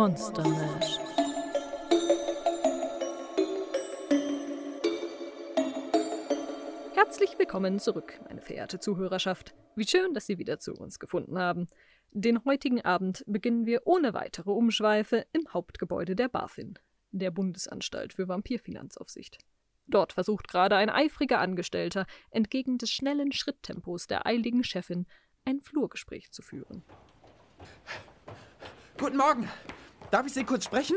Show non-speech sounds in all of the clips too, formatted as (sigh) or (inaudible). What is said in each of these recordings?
Monster Mash. Herzlich willkommen zurück, meine verehrte Zuhörerschaft. Wie schön, dass Sie wieder zu uns gefunden haben. Den heutigen Abend beginnen wir ohne weitere Umschweife im Hauptgebäude der BaFin, der Bundesanstalt für Vampirfinanzaufsicht. Dort versucht gerade ein eifriger Angestellter, entgegen des schnellen Schritttempos der eiligen Chefin, ein Flurgespräch zu führen. Guten Morgen. Darf ich Sie kurz sprechen?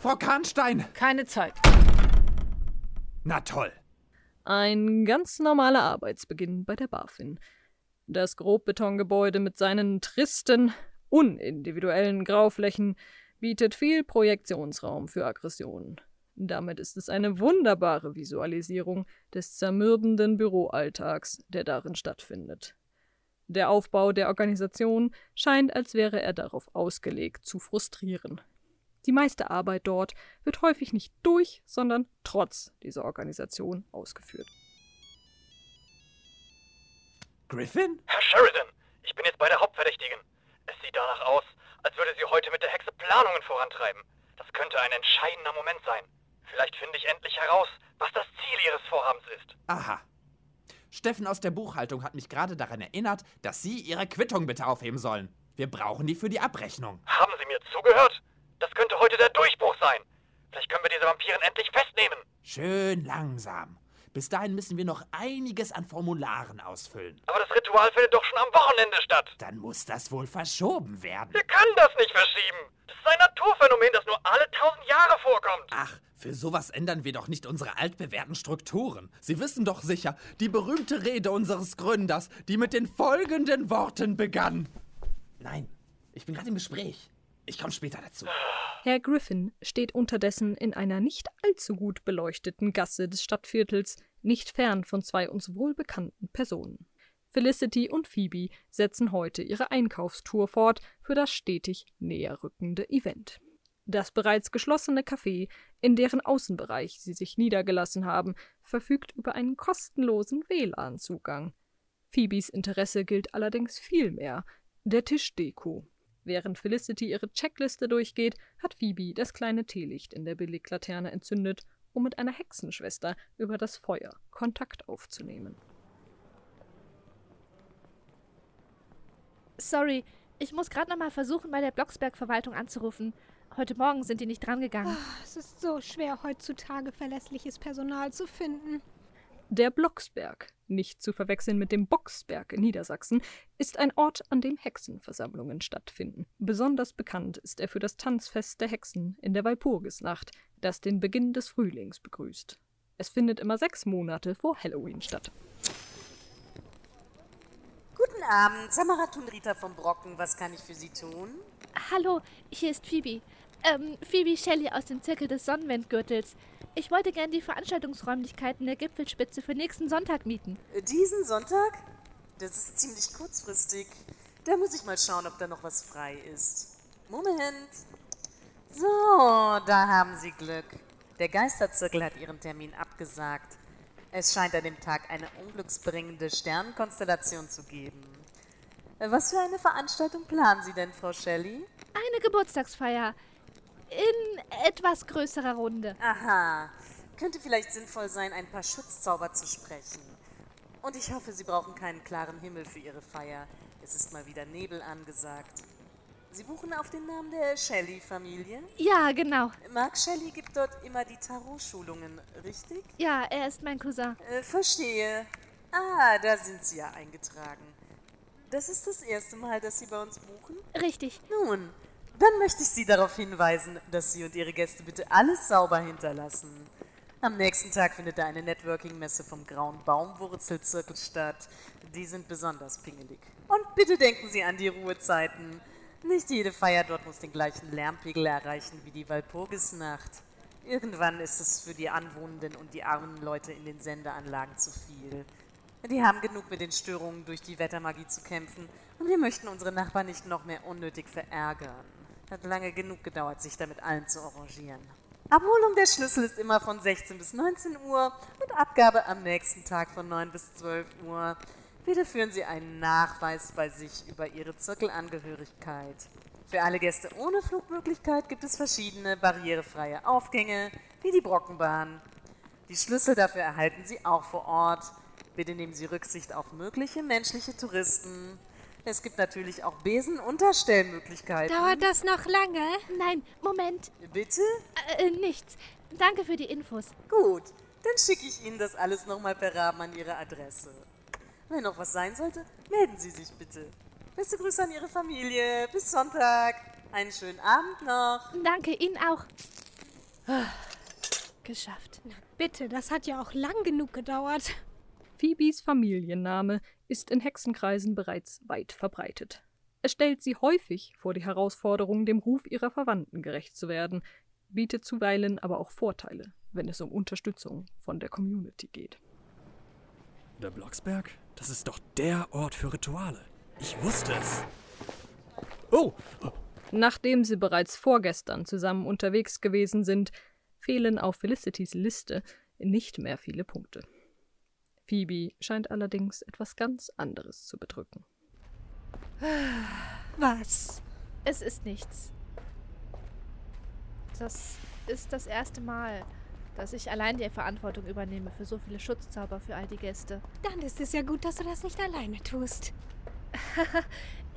Frau Kahnstein. Keine Zeit. Na toll. Ein ganz normaler Arbeitsbeginn bei der BaFin. Das Grobbetongebäude mit seinen tristen, unindividuellen Grauflächen bietet viel Projektionsraum für Aggressionen. Damit ist es eine wunderbare Visualisierung des zermürbenden Büroalltags, der darin stattfindet. Der Aufbau der Organisation scheint, als wäre er darauf ausgelegt, zu frustrieren. Die meiste Arbeit dort wird häufig nicht durch, sondern trotz dieser Organisation ausgeführt. Griffin? Herr Sheridan, ich bin jetzt bei der Hauptverdächtigen. Es sieht danach aus, als würde sie heute mit der Hexe Planungen vorantreiben. Das könnte ein entscheidender Moment sein. Vielleicht finde ich endlich heraus, was das Ziel Ihres Vorhabens ist. Aha. Steffen aus der Buchhaltung hat mich gerade daran erinnert, dass Sie Ihre Quittung bitte aufheben sollen. Wir brauchen die für die Abrechnung. Haben Sie mir zugehört? Das könnte heute der Durchbruch sein. Vielleicht können wir diese Vampiren endlich festnehmen. Schön langsam. Bis dahin müssen wir noch einiges an Formularen ausfüllen. Aber das Ritual findet doch schon am Wochenende statt. Dann muss das wohl verschoben werden. Wir können das nicht verschieben. Das ist ein Naturphänomen, das Vorkommt. Ach, für sowas ändern wir doch nicht unsere altbewährten Strukturen. Sie wissen doch sicher, die berühmte Rede unseres Gründers, die mit den folgenden Worten begann. Nein, ich bin gerade im Gespräch. Ich komme später dazu. Herr Griffin steht unterdessen in einer nicht allzu gut beleuchteten Gasse des Stadtviertels, nicht fern von zwei uns wohlbekannten Personen. Felicity und Phoebe setzen heute ihre Einkaufstour fort für das stetig näher rückende Event. Das bereits geschlossene Café, in deren Außenbereich sie sich niedergelassen haben, verfügt über einen kostenlosen WLAN-Zugang. Phoebes Interesse gilt allerdings vielmehr der Tischdeko. Während Felicity ihre Checkliste durchgeht, hat Phoebe das kleine Teelicht in der Billiglaterne entzündet, um mit einer Hexenschwester über das Feuer Kontakt aufzunehmen. Sorry, ich muss gerade noch mal versuchen, bei der Blocksberg-Verwaltung anzurufen. Heute Morgen sind die nicht drangegangen. Ah, es ist so schwer, heutzutage verlässliches Personal zu finden. Der Blocksberg, nicht zu verwechseln mit dem Boxberg in Niedersachsen, ist ein Ort, an dem Hexenversammlungen stattfinden. Besonders bekannt ist er für das Tanzfest der Hexen in der Walpurgisnacht, das den Beginn des Frühlings begrüßt. Es findet immer sechs Monate vor Halloween statt. Guten Abend, Samara Tunrita vom Brocken. Was kann ich für Sie tun? Hallo, hier ist Phoebe. Ähm, Phoebe Shelley aus dem Zirkel des Sonnenwendgürtels. Ich wollte gern die Veranstaltungsräumlichkeiten der Gipfelspitze für nächsten Sonntag mieten. Diesen Sonntag? Das ist ziemlich kurzfristig. Da muss ich mal schauen, ob da noch was frei ist. Moment. So, da haben Sie Glück. Der Geisterzirkel hat Ihren Termin abgesagt. Es scheint an dem Tag eine unglücksbringende Sternenkonstellation zu geben. Was für eine Veranstaltung planen Sie denn, Frau Shelley? Eine Geburtstagsfeier. In etwas größerer Runde. Aha. Könnte vielleicht sinnvoll sein, ein paar Schutzzauber zu sprechen. Und ich hoffe, Sie brauchen keinen klaren Himmel für Ihre Feier. Es ist mal wieder Nebel angesagt. Sie buchen auf den Namen der Shelley-Familie? Ja, genau. Mark Shelley gibt dort immer die Tarot-Schulungen, richtig? Ja, er ist mein Cousin. Äh, verstehe. Ah, da sind Sie ja eingetragen. Das ist das erste Mal, dass Sie bei uns buchen? Richtig. Nun, dann möchte ich Sie darauf hinweisen, dass Sie und Ihre Gäste bitte alles sauber hinterlassen. Am nächsten Tag findet da eine Networking-Messe vom Grauen Baumwurzelzirkel statt. Die sind besonders pingelig. Und bitte denken Sie an die Ruhezeiten. Nicht jede Feier dort muss den gleichen Lärmpegel erreichen wie die Walpurgisnacht. Irgendwann ist es für die Anwohnenden und die armen Leute in den Sendeanlagen zu viel. Die haben genug mit den Störungen durch die Wettermagie zu kämpfen und wir möchten unsere Nachbarn nicht noch mehr unnötig verärgern. Hat lange genug gedauert, sich damit allen zu arrangieren. Abholung der Schlüssel ist immer von 16 bis 19 Uhr und Abgabe am nächsten Tag von 9 bis 12 Uhr. Bitte führen Sie einen Nachweis bei sich über Ihre Zirkelangehörigkeit. Für alle Gäste ohne Flugmöglichkeit gibt es verschiedene barrierefreie Aufgänge, wie die Brockenbahn. Die Schlüssel dafür erhalten Sie auch vor Ort. Bitte nehmen Sie Rücksicht auf mögliche menschliche Touristen. Es gibt natürlich auch Besenunterstellmöglichkeiten. Dauert das noch lange? Nein, Moment. Bitte? Äh, nichts. Danke für die Infos. Gut, dann schicke ich Ihnen das alles nochmal per Rahmen an Ihre Adresse. Wenn noch was sein sollte, melden Sie sich bitte. Beste Grüße an Ihre Familie. Bis Sonntag. Einen schönen Abend noch. Danke Ihnen auch. Ah, Geschafft. Bitte, das hat ja auch lang genug gedauert. Phoebes Familienname ist in Hexenkreisen bereits weit verbreitet. Es stellt sie häufig vor die Herausforderung, dem Ruf ihrer Verwandten gerecht zu werden, bietet zuweilen aber auch Vorteile, wenn es um Unterstützung von der Community geht. Der Blocksberg? Das ist doch der Ort für Rituale. Ich wusste es. Oh, Nachdem sie bereits vorgestern zusammen unterwegs gewesen sind, fehlen auf Felicitys Liste nicht mehr viele Punkte. Phoebe scheint allerdings etwas ganz anderes zu bedrücken. Was? Es ist nichts. Das ist das erste Mal, dass ich allein die Verantwortung übernehme für so viele Schutzzauber für all die Gäste. Dann ist es ja gut, dass du das nicht alleine tust. (laughs)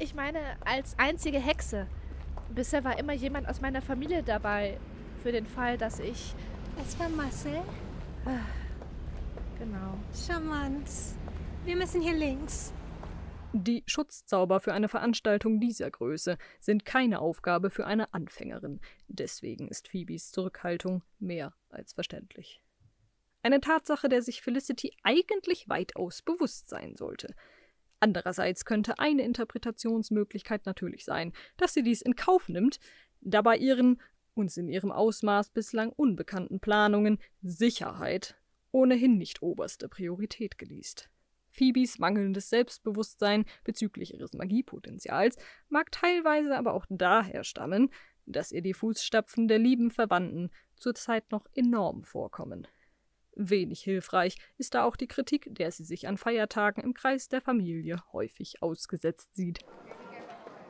Ich meine, als einzige Hexe. Bisher war immer jemand aus meiner Familie dabei. Für den Fall, dass ich. Das war Marcel. Genau. Charmant. Wir müssen hier links. Die Schutzzauber für eine Veranstaltung dieser Größe sind keine Aufgabe für eine Anfängerin. Deswegen ist Phoebes Zurückhaltung mehr als verständlich. Eine Tatsache, der sich Felicity eigentlich weitaus bewusst sein sollte. Andererseits könnte eine Interpretationsmöglichkeit natürlich sein, dass sie dies in Kauf nimmt, da bei ihren uns in ihrem Ausmaß bislang unbekannten Planungen Sicherheit ohnehin nicht oberste Priorität genießt. Phoebes mangelndes Selbstbewusstsein bezüglich ihres Magiepotenzials mag teilweise aber auch daher stammen, dass ihr die Fußstapfen der lieben Verwandten zurzeit noch enorm vorkommen. Wenig hilfreich ist da auch die Kritik, der sie sich an Feiertagen im Kreis der Familie häufig ausgesetzt sieht.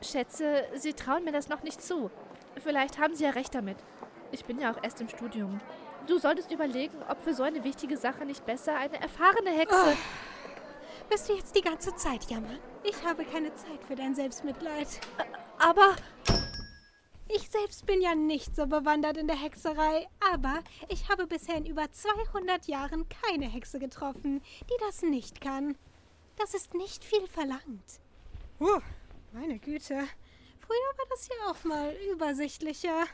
Schätze, Sie trauen mir das noch nicht zu. Vielleicht haben Sie ja recht damit. Ich bin ja auch erst im Studium. Du solltest überlegen, ob für so eine wichtige Sache nicht besser eine erfahrene Hexe. Bist du jetzt die ganze Zeit jammern? Ich habe keine Zeit für dein Selbstmitleid. Aber Ich selbst bin ja nicht so bewandert in der Hexerei, aber ich habe bisher in über 200 Jahren keine Hexe getroffen, die das nicht kann. Das ist nicht viel verlangt. Uh, meine Güte. Früher war das ja auch mal übersichtlicher.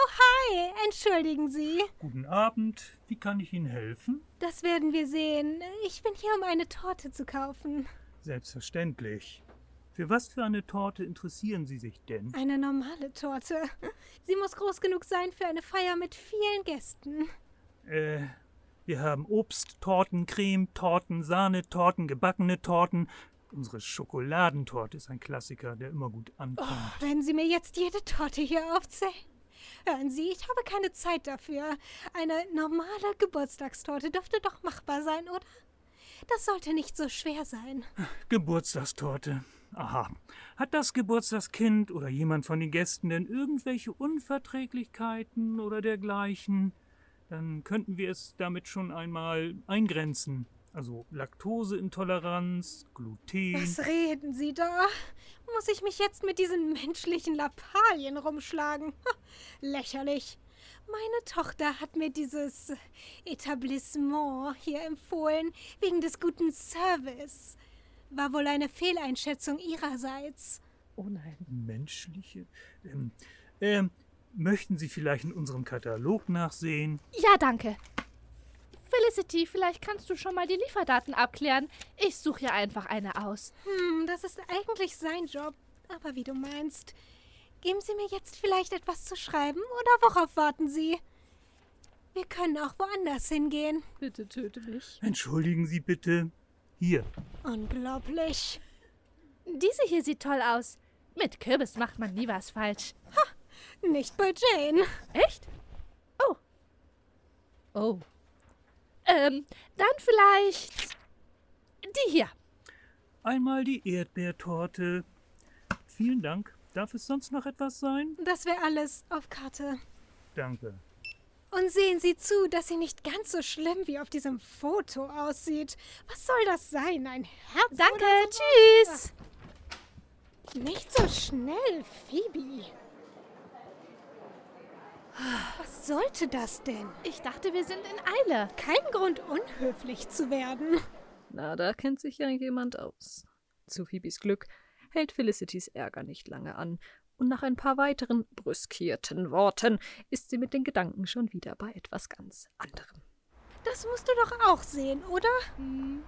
Oh, hi! Entschuldigen Sie. Guten Abend, wie kann ich Ihnen helfen? Das werden wir sehen. Ich bin hier, um eine Torte zu kaufen. Selbstverständlich. Für was für eine Torte interessieren Sie sich denn? Eine normale Torte. Sie muss groß genug sein für eine Feier mit vielen Gästen. Äh, wir haben Obst, Torten, Creme, Torten, Sahne, Torten, gebackene Torten. Unsere Schokoladentorte ist ein Klassiker, der immer gut ankommt. Wenn Sie mir jetzt jede Torte hier aufzählen. Hören Sie, ich habe keine Zeit dafür. Eine normale Geburtstagstorte dürfte doch machbar sein, oder? Das sollte nicht so schwer sein. Geburtstagstorte. Aha. Hat das Geburtstagskind oder jemand von den Gästen denn irgendwelche Unverträglichkeiten oder dergleichen? Dann könnten wir es damit schon einmal eingrenzen. Also Laktoseintoleranz, Gluten. Was reden Sie da? Muss ich mich jetzt mit diesen menschlichen Lappalien rumschlagen? Ha, lächerlich. Meine Tochter hat mir dieses Etablissement hier empfohlen, wegen des guten Service. War wohl eine Fehleinschätzung ihrerseits. Oh nein. Menschliche. Ähm, ähm, möchten Sie vielleicht in unserem Katalog nachsehen? Ja, danke. Felicity, vielleicht kannst du schon mal die Lieferdaten abklären. Ich suche hier einfach eine aus. Hm, das ist eigentlich sein Job. Aber wie du meinst. Geben Sie mir jetzt vielleicht etwas zu schreiben oder worauf warten Sie? Wir können auch woanders hingehen. Bitte töte mich. Entschuldigen Sie bitte. Hier. Unglaublich. Diese hier sieht toll aus. Mit Kürbis macht man nie was falsch. Nicht bei Jane. Echt? Oh. Oh. Ähm, dann vielleicht die hier. Einmal die Erdbeertorte. Vielen Dank. Darf es sonst noch etwas sein? Das wäre alles auf Karte. Danke. Und sehen Sie zu, dass sie nicht ganz so schlimm wie auf diesem Foto aussieht. Was soll das sein? Ein Herz? Danke, oder so? tschüss. Nicht so schnell, Phoebe. Was sollte das denn? Ich dachte, wir sind in Eile. Kein Grund, unhöflich zu werden. Na, da kennt sich ja jemand aus. Zu Phoebes Glück hält Felicitys Ärger nicht lange an, und nach ein paar weiteren brüskierten Worten ist sie mit den Gedanken schon wieder bei etwas ganz anderem. Das musst du doch auch sehen, oder?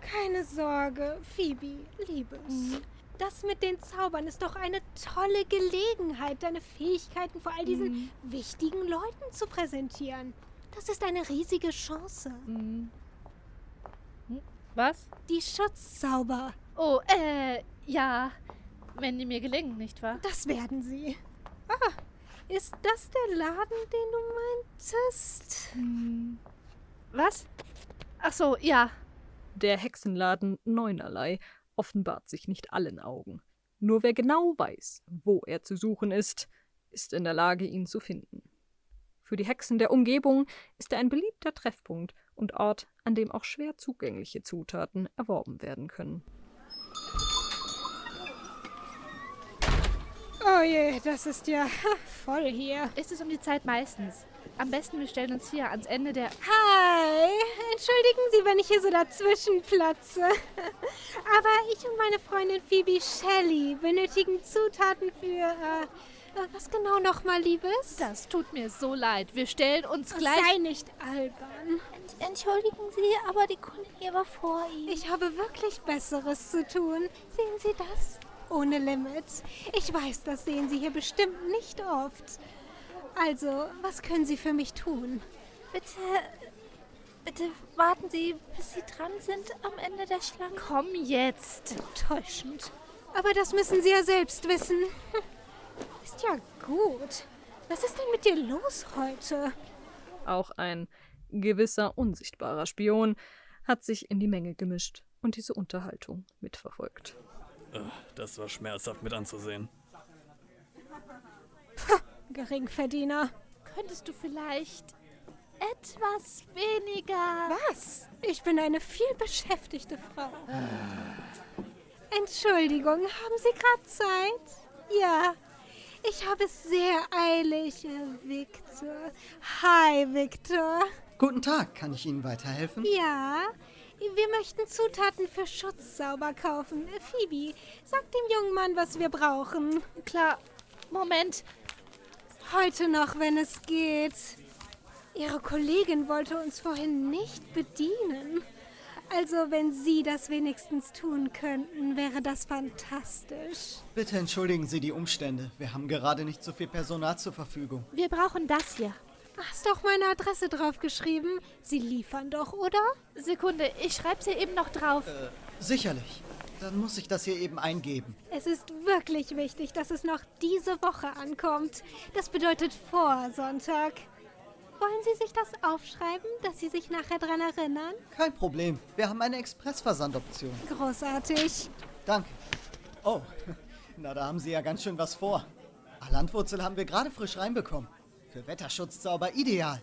Keine Sorge, Phoebe, Liebes. Das mit den Zaubern ist doch eine tolle Gelegenheit, deine Fähigkeiten vor all diesen wichtigen Leuten zu präsentieren. Das ist eine riesige Chance. Was? Die Schutzzauber, Oh, äh, ja. Wenn die mir gelingen, nicht wahr? das werden sie. Ah, ist das der Laden, den du meintest? Was? Ach so, ja. Der Hexenladen Neunerlei offenbart sich nicht allen Augen. Nur wer genau weiß, wo er zu suchen ist, ist in der Lage, ihn zu finden. Für die Hexen der Umgebung ist er ein beliebter Treffpunkt und Ort, an dem auch schwer zugängliche Zutaten erworben werden können. Oh je, das ist ja (laughs) voll hier. Ist es um die Zeit meistens. Am besten, wir stellen uns hier ans Ende der. Hi, entschuldigen Sie, wenn ich hier so dazwischen platze. Aber ich und meine Freundin Phoebe Shelley benötigen Zutaten für, äh, äh, was genau nochmal, Liebes? Das tut mir so leid. Wir stellen uns gleich. Sei nicht albern. Entschuldigen Sie, aber die Kollegin war vor Ihnen. Ich habe wirklich Besseres zu tun. Sehen Sie das? Ohne Limit. Ich weiß, das sehen Sie hier bestimmt nicht oft. Also, was können Sie für mich tun? Bitte, bitte warten Sie, bis Sie dran sind am Ende der Schlange. Komm jetzt. Enttäuschend. Aber das müssen Sie ja selbst wissen. (laughs) Ist ja gut. Was ist denn mit dir los heute? Auch ein gewisser unsichtbarer Spion hat sich in die Menge gemischt und diese Unterhaltung mitverfolgt. Das war schmerzhaft mit anzusehen. Geringverdiener. Könntest du vielleicht etwas weniger. Was? Ich bin eine viel beschäftigte Frau. Entschuldigung, haben Sie gerade Zeit? Ja. Ich habe es sehr eilig, Herr Victor. Hi, Victor. Guten Tag, kann ich Ihnen weiterhelfen? Ja, wir möchten Zutaten für Schutzzauber kaufen. Phoebe, sag dem jungen Mann, was wir brauchen. Klar. Moment. Heute noch, wenn es geht. Ihre Kollegin wollte uns vorhin nicht bedienen. Also, wenn Sie das wenigstens tun könnten, wäre das fantastisch. Bitte entschuldigen Sie die Umstände. Wir haben gerade nicht so viel Personal zur Verfügung. Wir brauchen das hier. Hast doch meine Adresse draufgeschrieben. Sie liefern doch, oder? Sekunde, ich schreibe sie eben noch drauf. Sicherlich. Dann muss ich das hier eben eingeben. Es ist wirklich wichtig, dass es noch diese Woche ankommt. Das bedeutet vor Sonntag. Wollen Sie sich das aufschreiben, dass Sie sich nachher dran erinnern? Kein Problem. Wir haben eine Expressversandoption. Großartig. Danke. Oh, (laughs) na da haben Sie ja ganz schön was vor. Landwurzel haben wir gerade frisch reinbekommen. Für Wetterschutzzauber ideal.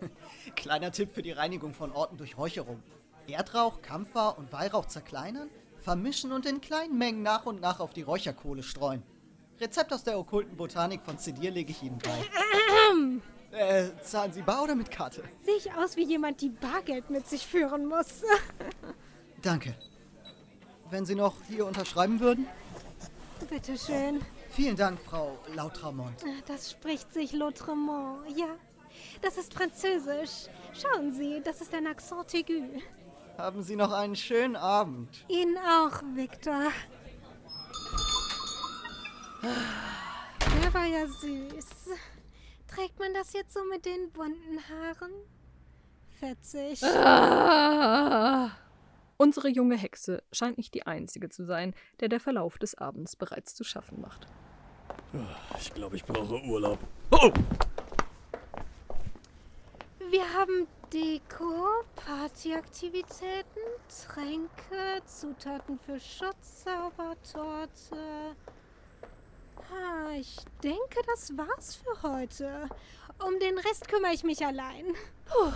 (laughs) Kleiner Tipp für die Reinigung von Orten durch Räucherung. Erdrauch, Kampfer und Weihrauch zerkleinern, vermischen und in kleinen Mengen nach und nach auf die Räucherkohle streuen. Rezept aus der okkulten Botanik von Zedir lege ich Ihnen bei. äh, zahlen Sie bar oder mit Karte? Sehe ich aus wie jemand, die Bargeld mit sich führen muss. (laughs) Danke. Wenn Sie noch hier unterschreiben würden? Bitteschön. Vielen Dank, Frau Lautramont. Das spricht sich L'Autrement, ja. Das ist Französisch. Schauen Sie, das ist ein Accent aigu. Haben Sie noch einen schönen Abend. Ihnen auch, Victor. Der war ja süß. Trägt man das jetzt so mit den bunten Haaren? Fetzig. (laughs) Unsere junge Hexe scheint nicht die einzige zu sein, der der Verlauf des Abends bereits zu schaffen macht. Ich glaube, ich brauche Urlaub. Oh! Wir haben Deko, Partyaktivitäten, Tränke, Zutaten für Schutz, Zaubertorte. Ah, ich denke, das war's für heute. Um den Rest kümmere ich mich allein. Puh.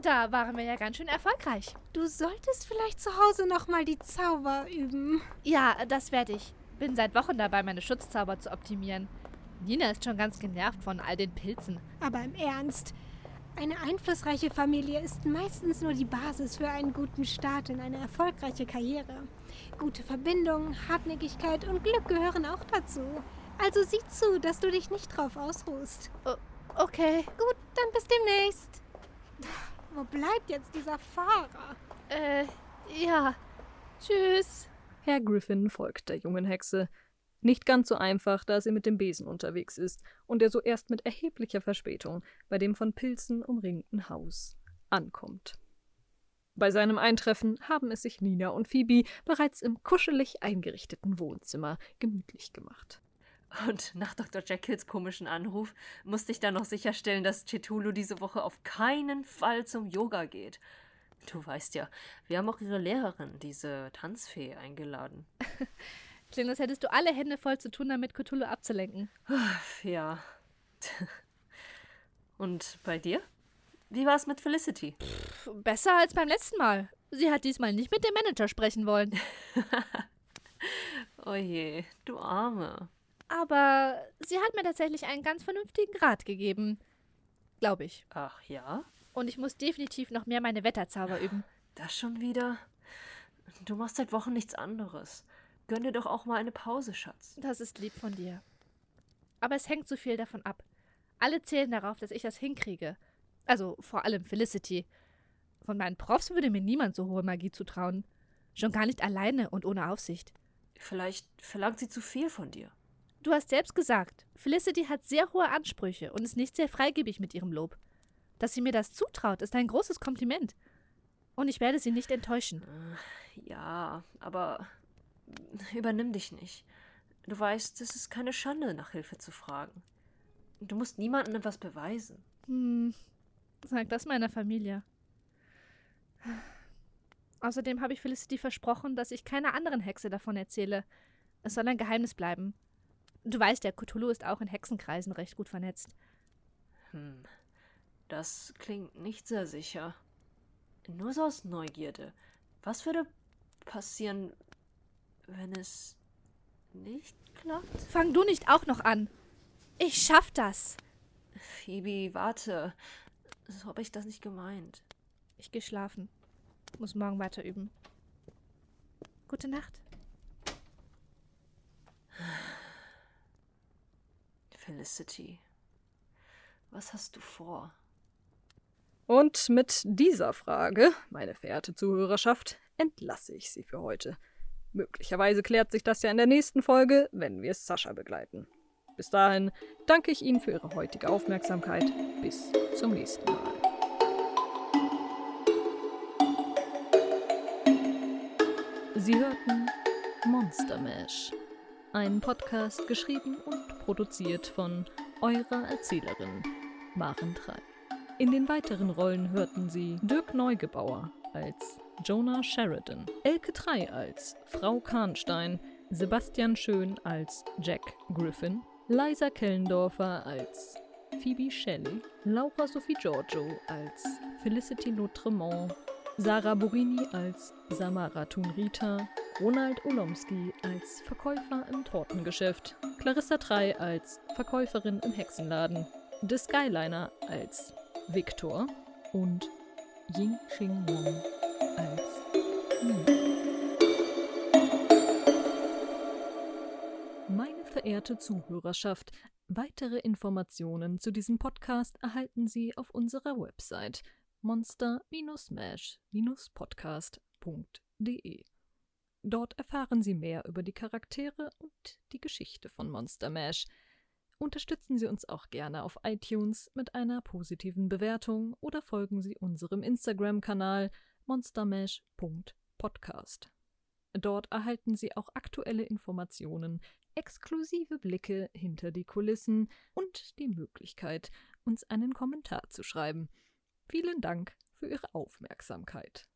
Da waren wir ja ganz schön erfolgreich. Du solltest vielleicht zu Hause nochmal die Zauber üben. Ja, das werde ich. Bin seit Wochen dabei, meine Schutzzauber zu optimieren. Nina ist schon ganz genervt von all den Pilzen. Aber im Ernst, eine einflussreiche Familie ist meistens nur die Basis für einen guten Start in eine erfolgreiche Karriere. Gute Verbindungen, Hartnäckigkeit und Glück gehören auch dazu. Also sieh zu, dass du dich nicht drauf ausruhst. O okay. Gut, dann bis demnächst. Wo bleibt jetzt dieser Fahrer? Äh, ja. Tschüss. Herr Griffin folgt der jungen Hexe. Nicht ganz so einfach, da sie mit dem Besen unterwegs ist und er so erst mit erheblicher Verspätung bei dem von Pilzen umringten Haus ankommt. Bei seinem Eintreffen haben es sich Nina und Phoebe bereits im kuschelig eingerichteten Wohnzimmer gemütlich gemacht. Und nach Dr. Jekylls komischen Anruf musste ich dann noch sicherstellen, dass Cthulhu diese Woche auf keinen Fall zum Yoga geht. Du weißt ja, wir haben auch ihre Lehrerin, diese Tanzfee, eingeladen. (laughs) Klingt, als hättest du alle Hände voll zu tun, damit Cthulhu abzulenken. Ja. Und bei dir? Wie war es mit Felicity? Pff, besser als beim letzten Mal. Sie hat diesmal nicht mit dem Manager sprechen wollen. (laughs) oh je, du Arme. Aber sie hat mir tatsächlich einen ganz vernünftigen Rat gegeben. Glaube ich. Ach ja? Und ich muss definitiv noch mehr meine Wetterzauber üben. Das schon wieder? Du machst seit Wochen nichts anderes. Gönn dir doch auch mal eine Pause, Schatz. Das ist lieb von dir. Aber es hängt so viel davon ab. Alle zählen darauf, dass ich das hinkriege. Also vor allem Felicity. Von meinen Profs würde mir niemand so hohe Magie zutrauen. Schon gar nicht alleine und ohne Aufsicht. Vielleicht verlangt sie zu viel von dir. Du hast selbst gesagt, Felicity hat sehr hohe Ansprüche und ist nicht sehr freigebig mit ihrem Lob. Dass sie mir das zutraut, ist ein großes Kompliment. Und ich werde sie nicht enttäuschen. Ja, aber übernimm dich nicht. Du weißt, es ist keine Schande, nach Hilfe zu fragen. Du musst niemandem etwas beweisen. Hm, sag das meiner Familie. Außerdem habe ich Felicity versprochen, dass ich keiner anderen Hexe davon erzähle. Es soll ein Geheimnis bleiben. Du weißt ja, Cthulhu ist auch in Hexenkreisen recht gut vernetzt. Hm, das klingt nicht sehr sicher. Nur so aus Neugierde. Was würde passieren, wenn es nicht klappt? Fang du nicht auch noch an. Ich schaff das. Phoebe, warte. So habe ich das nicht gemeint. Ich gehe schlafen. Muss morgen weiter üben. Gute Nacht. Felicity, was hast du vor? Und mit dieser Frage, meine verehrte Zuhörerschaft, entlasse ich Sie für heute. Möglicherweise klärt sich das ja in der nächsten Folge, wenn wir Sascha begleiten. Bis dahin danke ich Ihnen für Ihre heutige Aufmerksamkeit. Bis zum nächsten Mal. Sie hörten Monster Mash, ein Podcast geschrieben und produziert von eurer Erzählerin Maren Trei. In den weiteren Rollen hörten Sie Dirk Neugebauer als Jonah Sheridan, Elke Trei als Frau Kahnstein, Sebastian Schön als Jack Griffin, Liza Kellendorfer als Phoebe Shelley, Laura Sophie Giorgio als Felicity Lautremont, Sarah Borini als Samara Thun-Rita, Ronald Olomski als Verkäufer im Tortengeschäft, Clarissa Trei als Verkäuferin im Hexenladen, The Skyliner als Victor und Ying Xing Wong als Nina. Meine verehrte Zuhörerschaft, weitere Informationen zu diesem Podcast erhalten Sie auf unserer Website monster-mash-podcast.de. Dort erfahren Sie mehr über die Charaktere und die Geschichte von Monster Mash. Unterstützen Sie uns auch gerne auf iTunes mit einer positiven Bewertung oder folgen Sie unserem Instagram-Kanal monstermash.podcast. Dort erhalten Sie auch aktuelle Informationen, exklusive Blicke hinter die Kulissen und die Möglichkeit, uns einen Kommentar zu schreiben. Vielen Dank für Ihre Aufmerksamkeit.